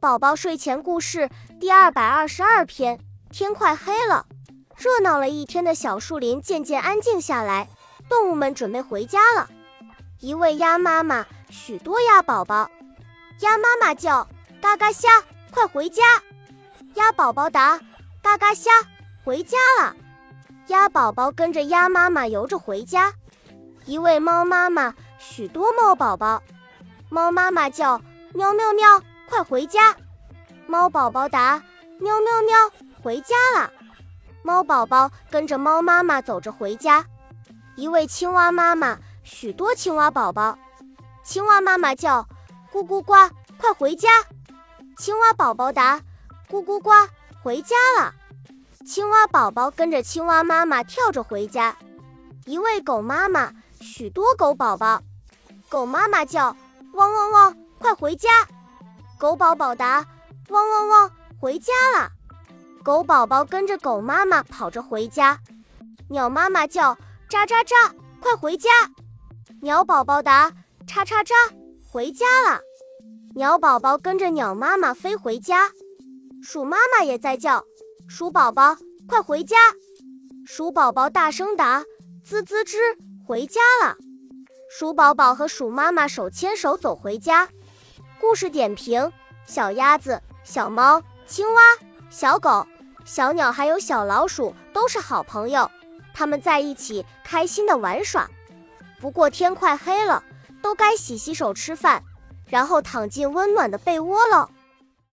宝宝睡前故事第二百二十二篇。天快黑了，热闹了一天的小树林渐渐安静下来。动物们准备回家了。一位鸭妈妈，许多鸭宝宝。鸭妈妈叫：“嘎嘎虾，快回家！”鸭宝宝答：“嘎嘎虾，回家了。”鸭宝宝跟着鸭妈妈游着回家。一位猫妈妈，许多猫宝宝。猫妈妈叫：“喵喵喵。”快回家！猫宝宝答：喵喵喵，回家了。猫宝宝跟着猫妈妈走着回家。一位青蛙妈妈，许多青蛙宝宝。青蛙妈妈叫：咕咕呱，快回家！青蛙宝宝答：咕咕呱，回家了。青蛙宝宝跟着青蛙妈妈跳着回家。一位狗妈妈，许多狗宝宝。狗妈妈叫：汪汪汪，快回家！狗宝宝答：汪汪汪，回家了。狗宝宝跟着狗妈妈跑着回家。鸟妈妈叫：喳喳喳，快回家。鸟宝宝答：喳喳喳，回家了。鸟宝宝跟着鸟妈妈飞回家。鼠妈妈也在叫：鼠宝宝，快回家。鼠宝宝大声答：吱吱吱，回家了。鼠宝宝和鼠妈妈手牵手走回家。故事点评：小鸭子、小猫、青蛙、小狗、小鸟，还有小老鼠都是好朋友，它们在一起开心的玩耍。不过天快黑了，都该洗洗手、吃饭，然后躺进温暖的被窝了。